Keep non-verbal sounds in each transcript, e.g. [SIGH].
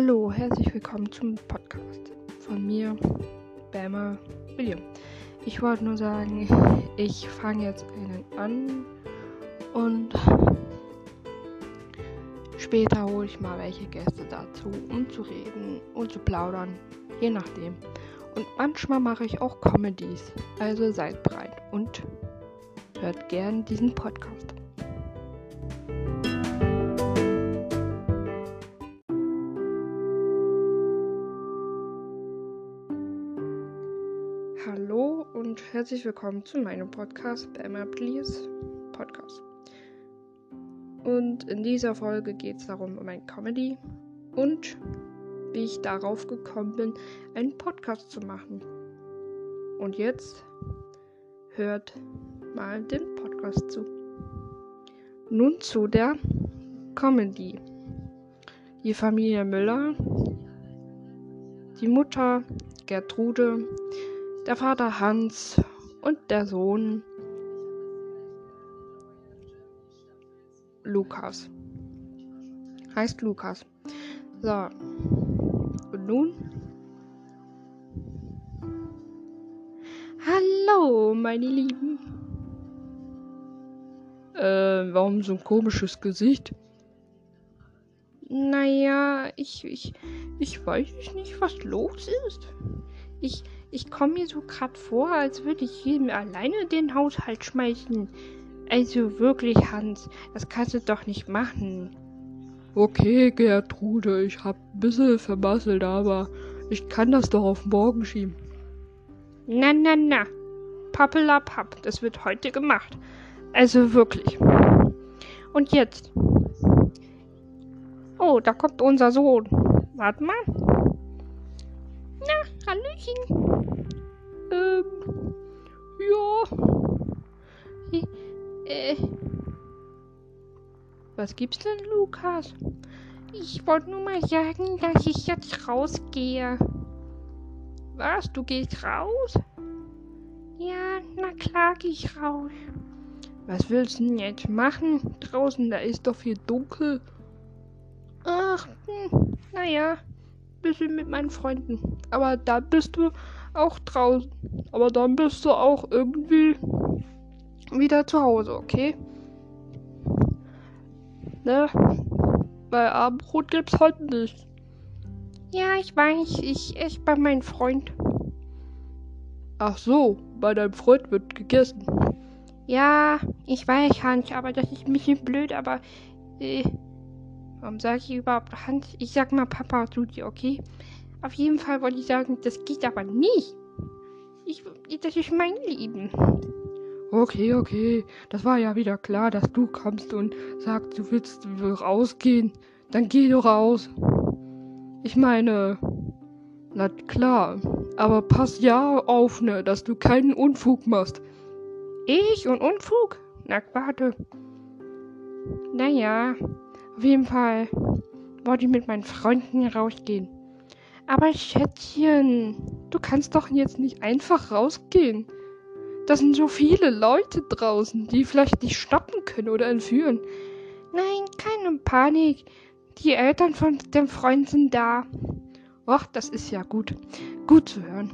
Hallo, herzlich willkommen zum Podcast von mir, Bama William. Ich wollte nur sagen, ich fange jetzt einen an und später hole ich mal welche Gäste dazu, um zu reden und zu plaudern, je nachdem. Und manchmal mache ich auch Comedies, also seid bereit und hört gern diesen Podcast. Hallo und herzlich willkommen zu meinem Podcast, Bama Please Podcast. Und in dieser Folge geht es darum, um ein Comedy und wie ich darauf gekommen bin, einen Podcast zu machen. Und jetzt hört mal den Podcast zu. Nun zu der Comedy. Die Familie Müller, die Mutter Gertrude, der Vater Hans und der Sohn Lukas. Heißt Lukas. So. Und nun? Hallo, meine Lieben. Äh, warum so ein komisches Gesicht? Naja, ich, ich, ich weiß nicht, was los ist. Ich, ich komme mir so gerade vor, als würde ich jedem alleine den Haushalt schmeißen. Also wirklich, Hans, das kannst du doch nicht machen. Okay, Gertrude, ich hab ein bisschen vermasselt, aber ich kann das doch auf morgen schieben. Na, na, na. Pappelapapp, das wird heute gemacht. Also wirklich. Und jetzt? Oh, da kommt unser Sohn. Warte mal. Na, Hallöchen. Ähm, ja. Äh. Was gibt's denn, Lukas? Ich wollte nur mal sagen, dass ich jetzt rausgehe. Was? Du gehst raus? Ja, na klar geh ich raus. Was willst du denn jetzt machen? Draußen, da ist doch viel dunkel. Ach, hm, naja, bisschen mit meinen Freunden. Aber da bist du auch draußen. Aber dann bist du auch irgendwie wieder zu Hause, okay? Ne? Weil Abendbrot gibt's heute nicht. Ja, ich weiß, ich esse bei meinem Freund. Ach so, bei deinem Freund wird gegessen. Ja, ich weiß, Hans, aber das ist ein bisschen blöd, aber äh, warum sage ich überhaupt Hans? Ich sag mal Papa zu dir, okay? Auf jeden Fall wollte ich sagen, das geht aber nicht. Ich, das ist mein Leben. Okay, okay. Das war ja wieder klar, dass du kommst und sagst, du willst rausgehen. Dann geh doch raus. Ich meine, na klar. Aber pass ja auf, ne, dass du keinen Unfug machst. Ich und Unfug? Na, warte. Naja, auf jeden Fall wollte ich mit meinen Freunden rausgehen. Aber Schätzchen, du kannst doch jetzt nicht einfach rausgehen. Da sind so viele Leute draußen, die vielleicht dich stoppen können oder entführen. Nein, keine Panik. Die Eltern von dem Freund sind da. Ach, das ist ja gut. Gut zu hören.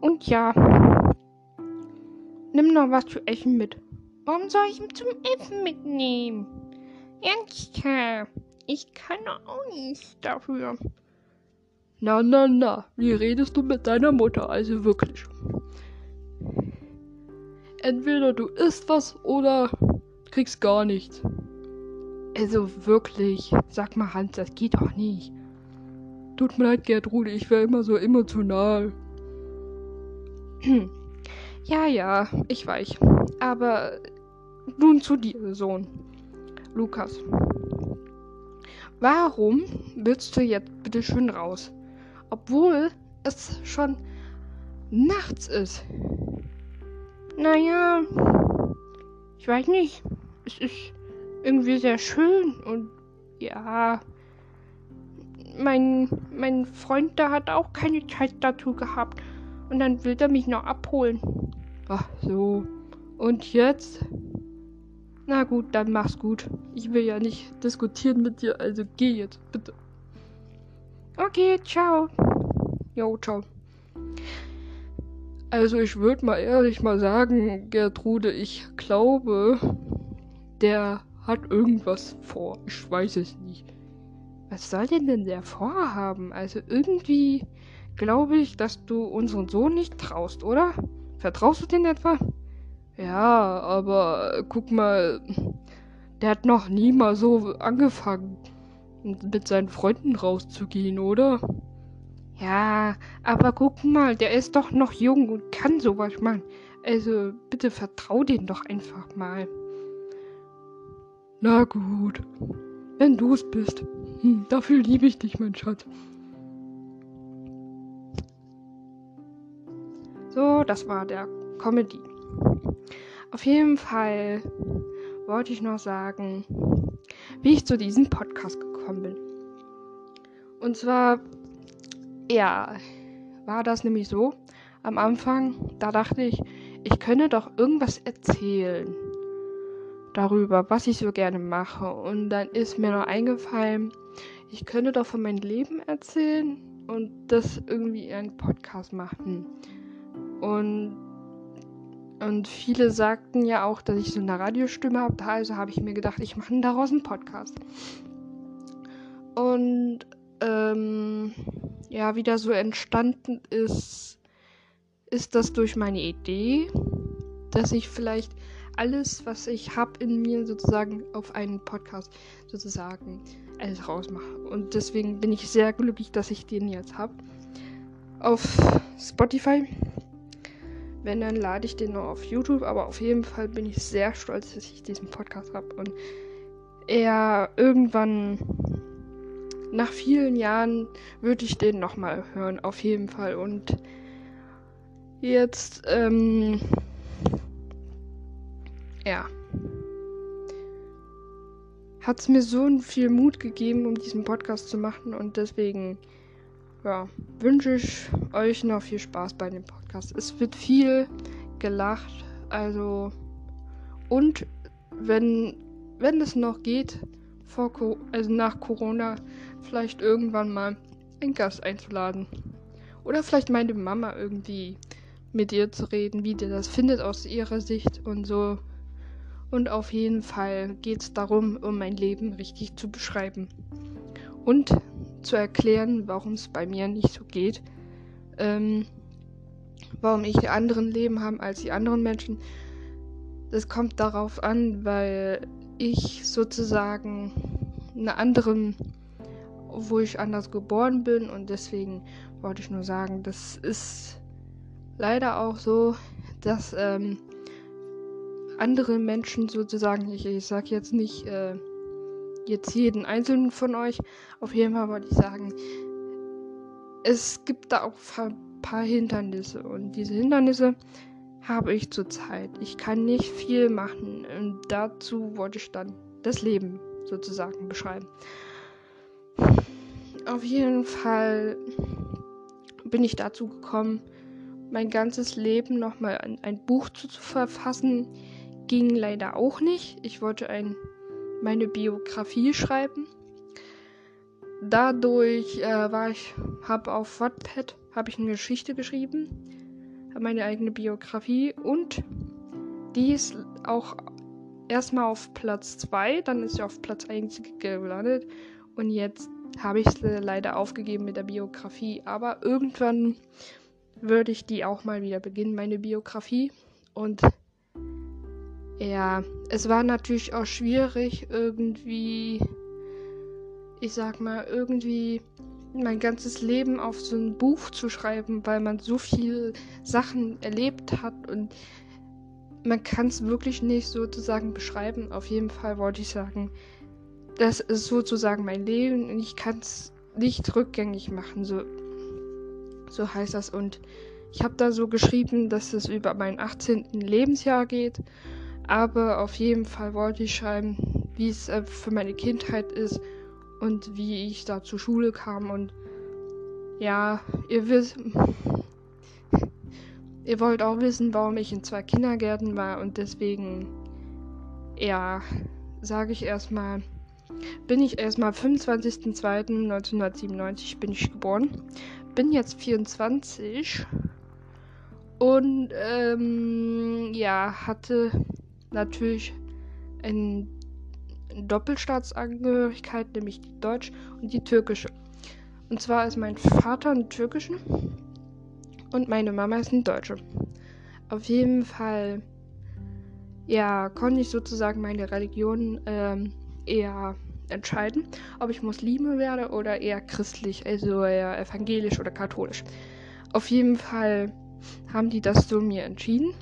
Und ja, nimm noch was zu essen mit. Warum soll ich zum Essen mitnehmen? Ernsthaft, ich kann auch nicht dafür. Na, na, na, wie redest du mit deiner Mutter? Also wirklich. Entweder du isst was oder kriegst gar nichts. Also wirklich, sag mal Hans, das geht doch nicht. Tut mir leid, Gertrude, ich wäre immer so emotional. [CLEARS THROAT] Ja, ja, ich weiß. Aber nun zu dir, Sohn. Lukas. Warum willst du jetzt bitte schön raus? Obwohl es schon nachts ist. Naja, ich weiß nicht. Es ist irgendwie sehr schön und ja, mein, mein Freund da hat auch keine Zeit dazu gehabt. Und dann will er mich noch abholen. Ach so. Und jetzt? Na gut, dann mach's gut. Ich will ja nicht diskutieren mit dir, also geh jetzt, bitte. Okay, ciao. Jo, ciao. Also ich würde mal ehrlich mal sagen, Gertrude, ich glaube, der hat irgendwas vor. Ich weiß es nicht. Was soll denn denn der vorhaben? Also irgendwie glaube ich, dass du unseren Sohn nicht traust, oder? Vertraust du den etwa? Ja, aber guck mal, der hat noch nie mal so angefangen, mit seinen Freunden rauszugehen, oder? Ja, aber guck mal, der ist doch noch jung und kann sowas machen. Also bitte vertrau den doch einfach mal. Na gut, wenn du es bist. Hm, dafür liebe ich dich, mein Schatz. So, das war der Comedy. Auf jeden Fall wollte ich noch sagen, wie ich zu diesem Podcast gekommen bin. Und zwar ja, war das nämlich so. Am Anfang, da dachte ich, ich könne doch irgendwas erzählen darüber, was ich so gerne mache. Und dann ist mir noch eingefallen, ich könnte doch von meinem Leben erzählen und das irgendwie in einen Podcast machen. Und, und viele sagten ja auch, dass ich so eine Radiostimme habe. Also habe ich mir gedacht, ich mache daraus einen Podcast. Und ähm, ja, wieder so entstanden ist, ist das durch meine Idee, dass ich vielleicht alles, was ich habe in mir, sozusagen auf einen Podcast sozusagen alles rausmache. Und deswegen bin ich sehr glücklich, dass ich den jetzt habe. Auf Spotify. Wenn, dann lade ich den noch auf YouTube. Aber auf jeden Fall bin ich sehr stolz, dass ich diesen Podcast habe. Und er irgendwann nach vielen Jahren würde ich den nochmal hören, auf jeden Fall. Und jetzt, ähm, ja, hat es mir so viel Mut gegeben, um diesen Podcast zu machen. Und deswegen, ja, wünsche ich euch noch viel Spaß bei dem Podcast. Es wird viel gelacht, also, und wenn, wenn es noch geht, vor, also nach Corona, vielleicht irgendwann mal einen Gast einzuladen. Oder vielleicht meine Mama irgendwie mit ihr zu reden, wie die das findet aus ihrer Sicht und so. Und auf jeden Fall geht es darum, um mein Leben richtig zu beschreiben. Und zu erklären, warum es bei mir nicht so geht. Ähm, warum ich anderen Leben habe als die anderen Menschen. Das kommt darauf an, weil ich sozusagen eine anderen wo ich anders geboren bin und deswegen wollte ich nur sagen, das ist leider auch so, dass ähm, andere Menschen sozusagen, ich, ich sage jetzt nicht äh, jetzt jeden einzelnen von euch, auf jeden Fall wollte ich sagen, es gibt da auch ein paar Hindernisse und diese Hindernisse habe ich zurzeit. Ich kann nicht viel machen und dazu wollte ich dann das Leben sozusagen beschreiben auf jeden Fall bin ich dazu gekommen, mein ganzes Leben nochmal ein, ein Buch zu, zu, verfassen. Ging leider auch nicht. Ich wollte ein, meine Biografie schreiben. Dadurch äh, war ich, habe auf Wattpad habe ich eine Geschichte geschrieben, meine eigene Biografie und die ist auch erstmal auf Platz 2, dann ist sie auf Platz 1 gelandet und jetzt habe ich es leider aufgegeben mit der Biografie. Aber irgendwann würde ich die auch mal wieder beginnen, meine Biografie. Und ja, es war natürlich auch schwierig, irgendwie, ich sag mal, irgendwie mein ganzes Leben auf so ein Buch zu schreiben, weil man so viele Sachen erlebt hat und man kann es wirklich nicht sozusagen beschreiben. Auf jeden Fall wollte ich sagen, das ist sozusagen mein Leben und ich kann es nicht rückgängig machen. So, so heißt das. Und ich habe da so geschrieben, dass es über mein 18. Lebensjahr geht. Aber auf jeden Fall wollte ich schreiben, wie es äh, für meine Kindheit ist und wie ich da zur Schule kam. Und ja, ihr wisst, [LAUGHS] ihr wollt auch wissen, warum ich in zwei Kindergärten war. Und deswegen, ja, sage ich erstmal bin ich erstmal 25.02.1997 bin ich geboren. Bin jetzt 24 und ähm, ja, hatte natürlich eine Doppelstaatsangehörigkeit, nämlich die deutsche und die türkische. Und zwar ist mein Vater ein türkischen und meine Mama ist ein Deutsche. Auf jeden Fall, ja, konnte ich sozusagen meine Religion ähm, eher entscheiden, ob ich Muslime werde oder eher christlich, also eher evangelisch oder katholisch. Auf jeden Fall haben die das so mir entschieden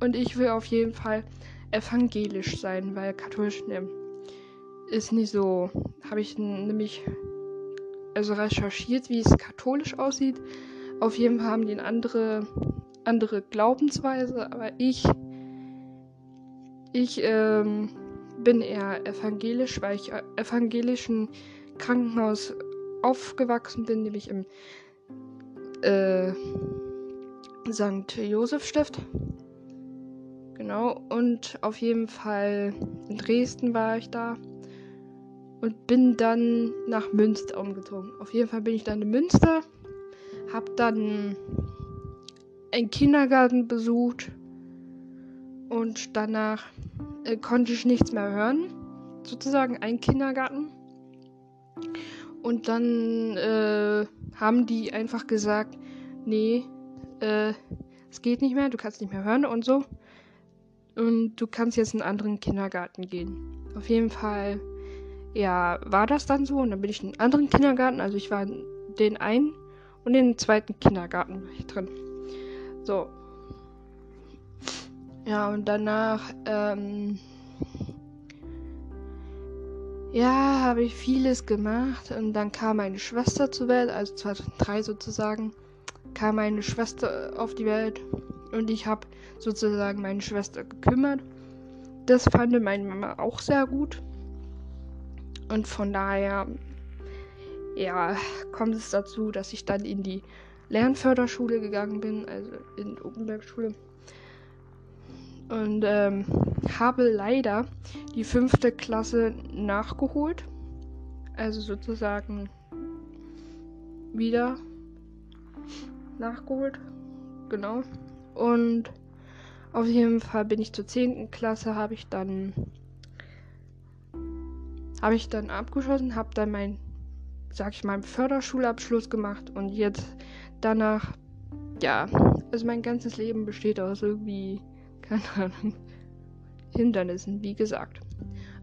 und ich will auf jeden Fall evangelisch sein, weil katholisch ne, ist nicht so. Habe ich nämlich also recherchiert, wie es katholisch aussieht. Auf jeden Fall haben die eine andere, andere Glaubensweise, aber ich, ich ähm, bin eher evangelisch, weil ich evangelischen Krankenhaus aufgewachsen bin, nämlich im äh, St. Josef Stift. Genau, und auf jeden Fall in Dresden war ich da und bin dann nach Münster umgezogen. Auf jeden Fall bin ich dann in Münster, hab dann einen Kindergarten besucht und danach äh, konnte ich nichts mehr hören. Sozusagen ein Kindergarten. Und dann äh, haben die einfach gesagt, nee, äh, es geht nicht mehr, du kannst nicht mehr hören und so. Und du kannst jetzt in einen anderen Kindergarten gehen. Auf jeden Fall, ja, war das dann so. Und dann bin ich in einen anderen Kindergarten. Also ich war in den einen und in den zweiten Kindergarten war ich drin. So. Ja, und danach, ähm, ja, habe ich vieles gemacht. Und dann kam meine Schwester zur Welt, also 2003 sozusagen, kam meine Schwester auf die Welt. Und ich habe sozusagen meine Schwester gekümmert. Das fand meine Mama auch sehr gut. Und von daher, ja, kommt es dazu, dass ich dann in die Lernförderschule gegangen bin, also in die Openbergschule. Und ähm, habe leider die fünfte Klasse nachgeholt. Also sozusagen wieder nachgeholt. Genau. Und auf jeden Fall bin ich zur 10. Klasse, habe ich dann habe ich dann abgeschlossen, habe dann mein, sag ich mal, Förderschulabschluss gemacht und jetzt danach, ja, also mein ganzes Leben besteht aus irgendwie, [LAUGHS] keine Ahnung, Hindernissen, wie gesagt.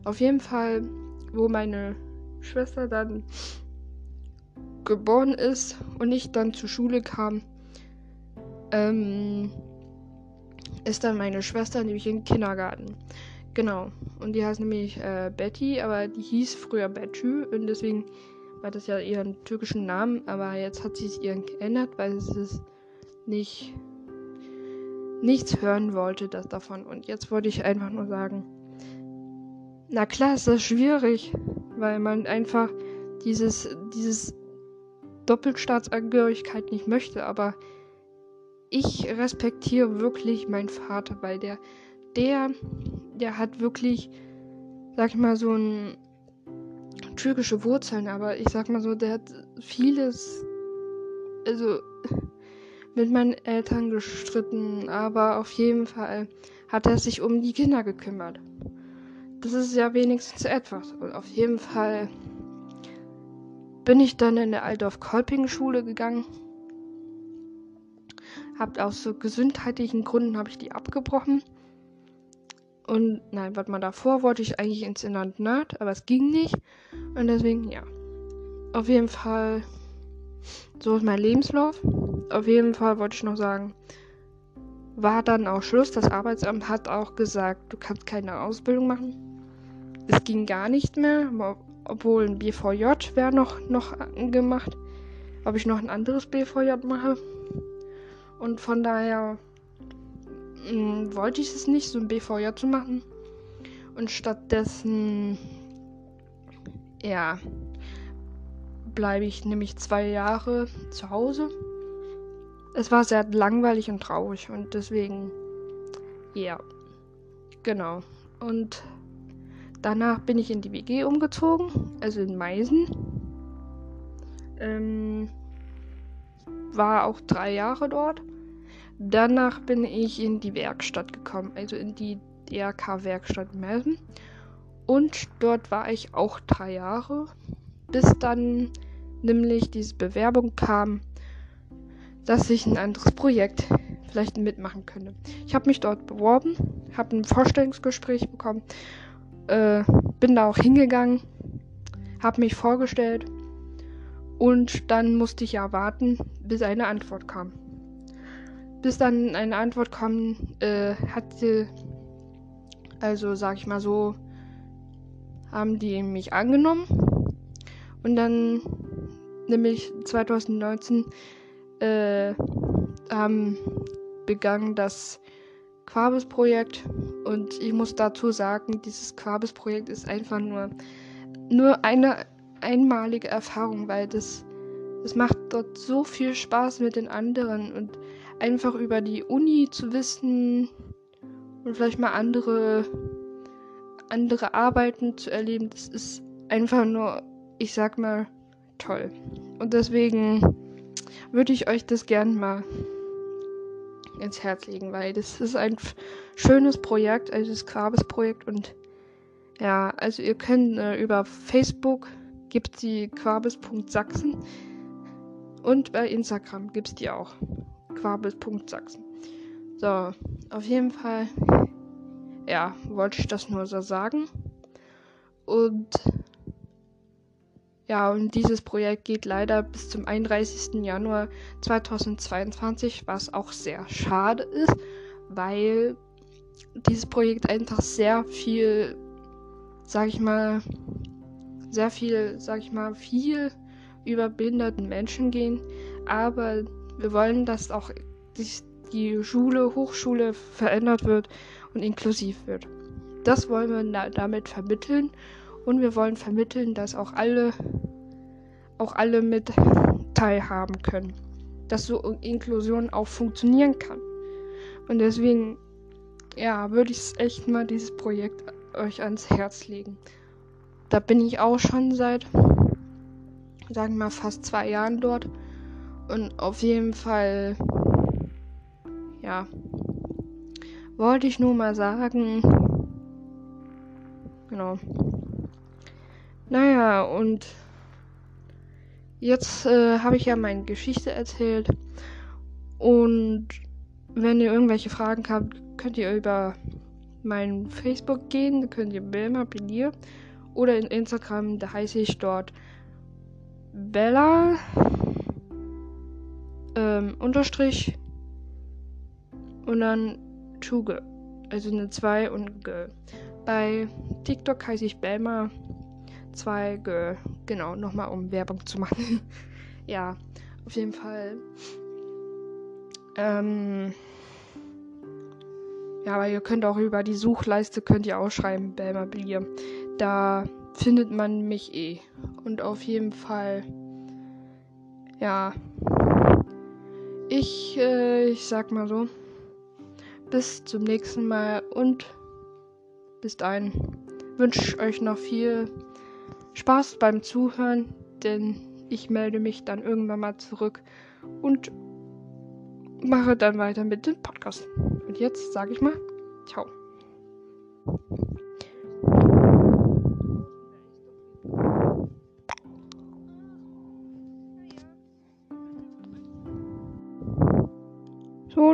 Auf jeden Fall, wo meine Schwester dann geboren ist und ich dann zur Schule kam, ähm, ist dann meine Schwester nämlich im Kindergarten. Genau. Und die heißt nämlich äh, Betty, aber die hieß früher Betty und deswegen war das ja ihren türkischen Namen, aber jetzt hat sie es ihr geändert, weil es nicht nichts hören wollte das davon. Und jetzt wollte ich einfach nur sagen, na klar ist das schwierig, weil man einfach dieses, dieses Doppelstaatsangehörigkeit nicht möchte, aber ich respektiere wirklich meinen Vater, weil der, der, der hat wirklich, sag ich mal, so ein türkische Wurzeln, aber ich sag mal so, der hat vieles, also mit meinen Eltern gestritten, aber auf jeden Fall hat er sich um die Kinder gekümmert. Das ist ja wenigstens etwas. Und auf jeden Fall bin ich dann in der Altdorf-Kolping-Schule gegangen. Habt aus so gesundheitlichen Gründen habe ich die abgebrochen. Und nein, warte mal, davor wollte ich eigentlich ins Internat, aber es ging nicht. Und deswegen, ja. Auf jeden Fall, so ist mein Lebenslauf. Auf jeden Fall wollte ich noch sagen, war dann auch Schluss. Das Arbeitsamt hat auch gesagt, du kannst keine Ausbildung machen. Es ging gar nicht mehr, obwohl ein BVJ wäre noch, noch gemacht. Ob ich noch ein anderes BVJ mache. Und von daher mh, hm, wollte ich es nicht, so ein BVJ zu machen. Und stattdessen, ja, bleibe ich nämlich zwei Jahre zu Hause. Es war sehr langweilig und traurig und deswegen, ja, genau. Und Danach bin ich in die WG umgezogen, also in Meisen. Ähm, war auch drei Jahre dort. Danach bin ich in die Werkstatt gekommen, also in die DRK-Werkstatt Meisen. Und dort war ich auch drei Jahre, bis dann nämlich diese Bewerbung kam, dass ich ein anderes Projekt vielleicht mitmachen könnte. Ich habe mich dort beworben, habe ein Vorstellungsgespräch bekommen, äh, bin da auch hingegangen, habe mich vorgestellt und dann musste ich ja warten, bis eine Antwort kam. Bis dann eine Antwort kam, äh, hatte, also sag ich mal so, haben die mich angenommen. Und dann nämlich 2019 äh, haben begangen das Quabis-Projekt. Und ich muss dazu sagen, dieses Quabis-Projekt ist einfach nur nur eine einmalige Erfahrung, weil das das macht dort so viel Spaß mit den anderen. Und einfach über die Uni zu wissen und vielleicht mal andere andere Arbeiten zu erleben, das ist einfach nur, ich sag mal, toll. Und deswegen würde ich euch das gern mal ins Herz legen, weil das ist ein schönes Projekt, also das Quabes-Projekt und ja, also ihr könnt äh, über Facebook gibt die quabes.sachsen und bei Instagram gibt es die auch. quabes.sachsen. So, auf jeden Fall, ja, wollte ich das nur so sagen. Und ja, und dieses Projekt geht leider bis zum 31. Januar 2022, was auch sehr schade ist, weil dieses Projekt einfach sehr viel, sag ich mal, sehr viel, sag ich mal, viel über behinderten Menschen gehen. Aber wir wollen, dass auch die Schule, Hochschule verändert wird und inklusiv wird. Das wollen wir damit vermitteln und wir wollen vermitteln, dass auch alle, auch alle mit teilhaben können. Dass so Inklusion auch funktionieren kann. Und deswegen, ja, würde ich echt mal dieses Projekt euch ans Herz legen. Da bin ich auch schon seit, sagen wir mal, fast zwei Jahren dort. Und auf jeden Fall, ja, wollte ich nur mal sagen, genau. Naja, und jetzt äh, habe ich ja meine Geschichte erzählt. Und wenn ihr irgendwelche Fragen habt, könnt ihr über mein Facebook gehen, da könnt ihr Belma Pelier oder in Instagram, da heiße ich dort Bella ähm, unterstrich und dann Tuge, also eine 2 und G. Bei TikTok heiße ich Belma zwei Girl. Genau, nochmal um Werbung zu machen. [LAUGHS] ja, auf jeden Fall. Ähm, ja, aber ihr könnt auch über die Suchleiste könnt ihr auch schreiben, Belma Blier. Da findet man mich eh. Und auf jeden Fall, ja. Ich, äh, ich sag mal so. Bis zum nächsten Mal und bis dahin wünsche euch noch viel Spaß beim Zuhören, denn ich melde mich dann irgendwann mal zurück und mache dann weiter mit dem Podcast. Und jetzt sage ich mal, ciao.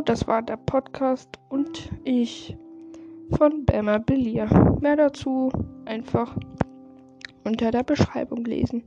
Das war der Podcast und ich von Bama Belia. Mehr dazu einfach unter der Beschreibung lesen.